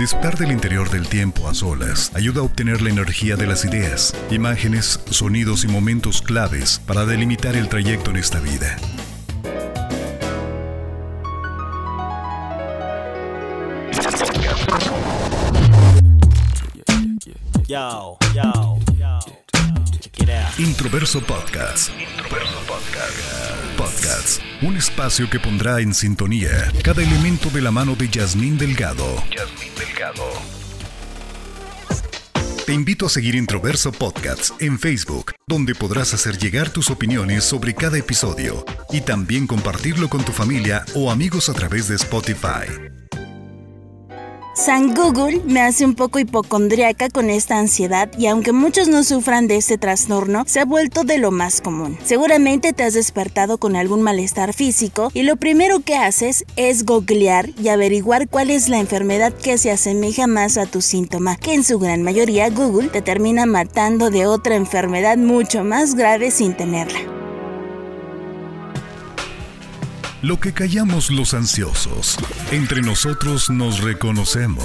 Disfrutar del interior del tiempo a solas ayuda a obtener la energía de las ideas, imágenes, sonidos y momentos claves para delimitar el trayecto en esta vida. Introverso Podcast. Introverso Podcast. Un espacio que pondrá en sintonía cada elemento de la mano de Yasmín Delgado. Yasmín Delgado. Te invito a seguir Introverso Podcasts en Facebook, donde podrás hacer llegar tus opiniones sobre cada episodio y también compartirlo con tu familia o amigos a través de Spotify. San Google me hace un poco hipocondriaca con esta ansiedad y aunque muchos no sufran de este trastorno, se ha vuelto de lo más común. Seguramente te has despertado con algún malestar físico y lo primero que haces es googlear y averiguar cuál es la enfermedad que se asemeja más a tu síntoma, que en su gran mayoría Google te termina matando de otra enfermedad mucho más grave sin tenerla. Lo que callamos los ansiosos, entre nosotros nos reconocemos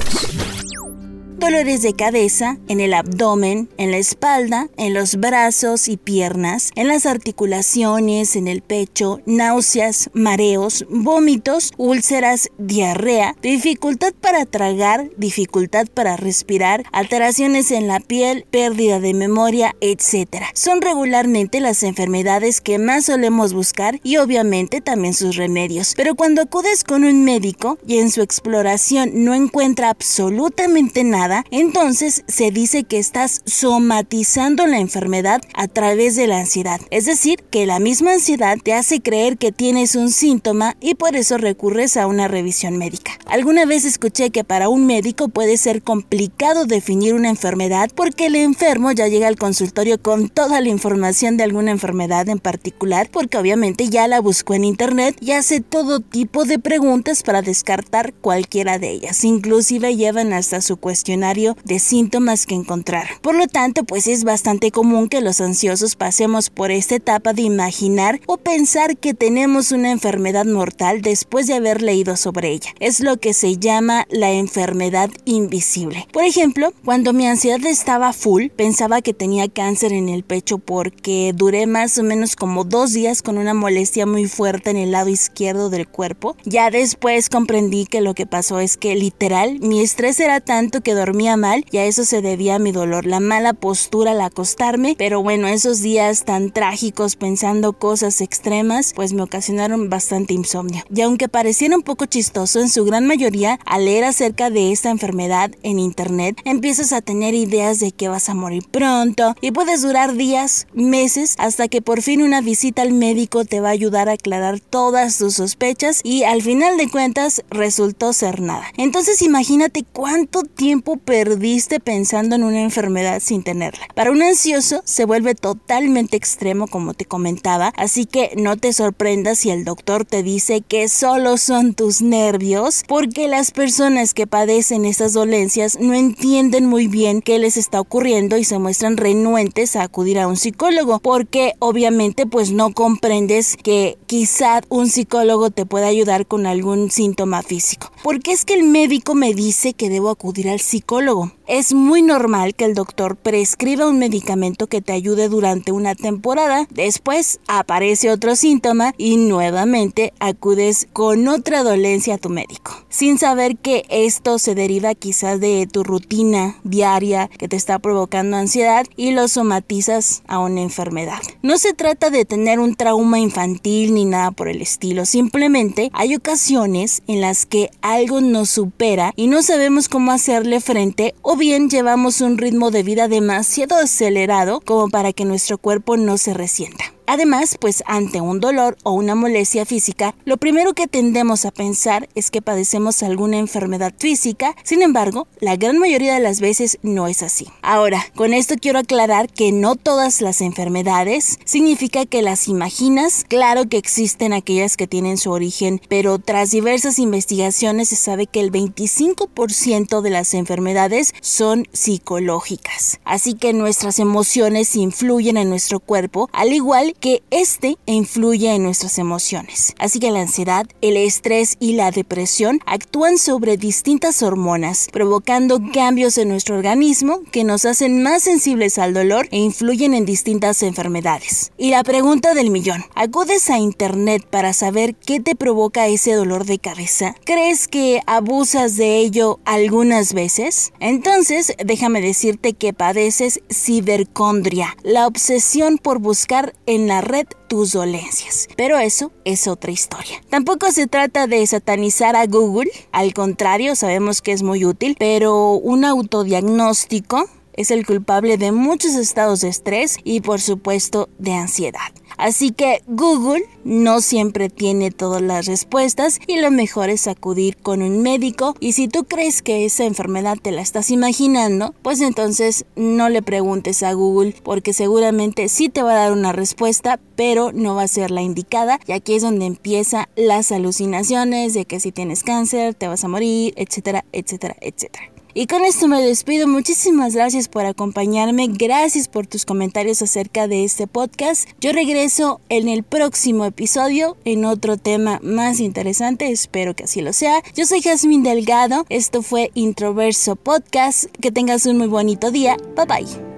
dolores de cabeza, en el abdomen, en la espalda, en los brazos y piernas, en las articulaciones, en el pecho, náuseas, mareos, vómitos, úlceras, diarrea, dificultad para tragar, dificultad para respirar, alteraciones en la piel, pérdida de memoria, etc. Son regularmente las enfermedades que más solemos buscar y obviamente también sus remedios. Pero cuando acudes con un médico y en su exploración no encuentra absolutamente nada, entonces se dice que estás somatizando la enfermedad a través de la ansiedad. Es decir, que la misma ansiedad te hace creer que tienes un síntoma y por eso recurres a una revisión médica. Alguna vez escuché que para un médico puede ser complicado definir una enfermedad porque el enfermo ya llega al consultorio con toda la información de alguna enfermedad en particular porque obviamente ya la buscó en internet y hace todo tipo de preguntas para descartar cualquiera de ellas. Inclusive llevan hasta su de síntomas que encontrar. Por lo tanto, pues es bastante común que los ansiosos pasemos por esta etapa de imaginar o pensar que tenemos una enfermedad mortal después de haber leído sobre ella. Es lo que se llama la enfermedad invisible. Por ejemplo, cuando mi ansiedad estaba full, pensaba que tenía cáncer en el pecho porque duré más o menos como dos días con una molestia muy fuerte en el lado izquierdo del cuerpo. Ya después comprendí que lo que pasó es que literal mi estrés era tanto que dormía mal y a eso se debía mi dolor, la mala postura al acostarme, pero bueno, esos días tan trágicos pensando cosas extremas, pues me ocasionaron bastante insomnio. Y aunque pareciera un poco chistoso, en su gran mayoría, al leer acerca de esta enfermedad en internet, empiezas a tener ideas de que vas a morir pronto y puedes durar días, meses, hasta que por fin una visita al médico te va a ayudar a aclarar todas tus sospechas y al final de cuentas resultó ser nada. Entonces imagínate cuánto tiempo perdiste pensando en una enfermedad sin tenerla. Para un ansioso se vuelve totalmente extremo como te comentaba, así que no te sorprendas si el doctor te dice que solo son tus nervios, porque las personas que padecen estas dolencias no entienden muy bien qué les está ocurriendo y se muestran renuentes a acudir a un psicólogo, porque obviamente pues no comprendes que quizá un psicólogo te pueda ayudar con algún síntoma físico. Porque es que el médico me dice que debo acudir al psicólogo psicólogo es muy normal que el doctor prescriba un medicamento que te ayude durante una temporada, después aparece otro síntoma y nuevamente acudes con otra dolencia a tu médico, sin saber que esto se deriva quizás de tu rutina diaria que te está provocando ansiedad y lo somatizas a una enfermedad. No se trata de tener un trauma infantil ni nada por el estilo, simplemente hay ocasiones en las que algo nos supera y no sabemos cómo hacerle frente o bien llevamos un ritmo de vida demasiado acelerado como para que nuestro cuerpo no se resienta. Además, pues ante un dolor o una molestia física, lo primero que tendemos a pensar es que padecemos alguna enfermedad física, sin embargo, la gran mayoría de las veces no es así. Ahora, con esto quiero aclarar que no todas las enfermedades significa que las imaginas, claro que existen aquellas que tienen su origen, pero tras diversas investigaciones se sabe que el 25% de las enfermedades son psicológicas. Así que nuestras emociones influyen en nuestro cuerpo, al igual que este influye en nuestras emociones. Así que la ansiedad, el estrés y la depresión actúan sobre distintas hormonas, provocando cambios en nuestro organismo que nos hacen más sensibles al dolor e influyen en distintas enfermedades. Y la pregunta del millón, ¿acudes a internet para saber qué te provoca ese dolor de cabeza? ¿Crees que abusas de ello algunas veces? Entonces, déjame decirte que padeces cibercondria, la obsesión por buscar en la red tus dolencias. Pero eso es otra historia. Tampoco se trata de satanizar a Google, al contrario, sabemos que es muy útil, pero un autodiagnóstico es el culpable de muchos estados de estrés y por supuesto de ansiedad. Así que Google no siempre tiene todas las respuestas y lo mejor es acudir con un médico y si tú crees que esa enfermedad te la estás imaginando, pues entonces no le preguntes a Google porque seguramente sí te va a dar una respuesta, pero no va a ser la indicada y aquí es donde empiezan las alucinaciones de que si tienes cáncer te vas a morir, etcétera, etcétera, etcétera. Y con esto me despido. Muchísimas gracias por acompañarme. Gracias por tus comentarios acerca de este podcast. Yo regreso en el próximo episodio en otro tema más interesante. Espero que así lo sea. Yo soy Jazmín Delgado. Esto fue Introverso Podcast. Que tengas un muy bonito día. Bye bye.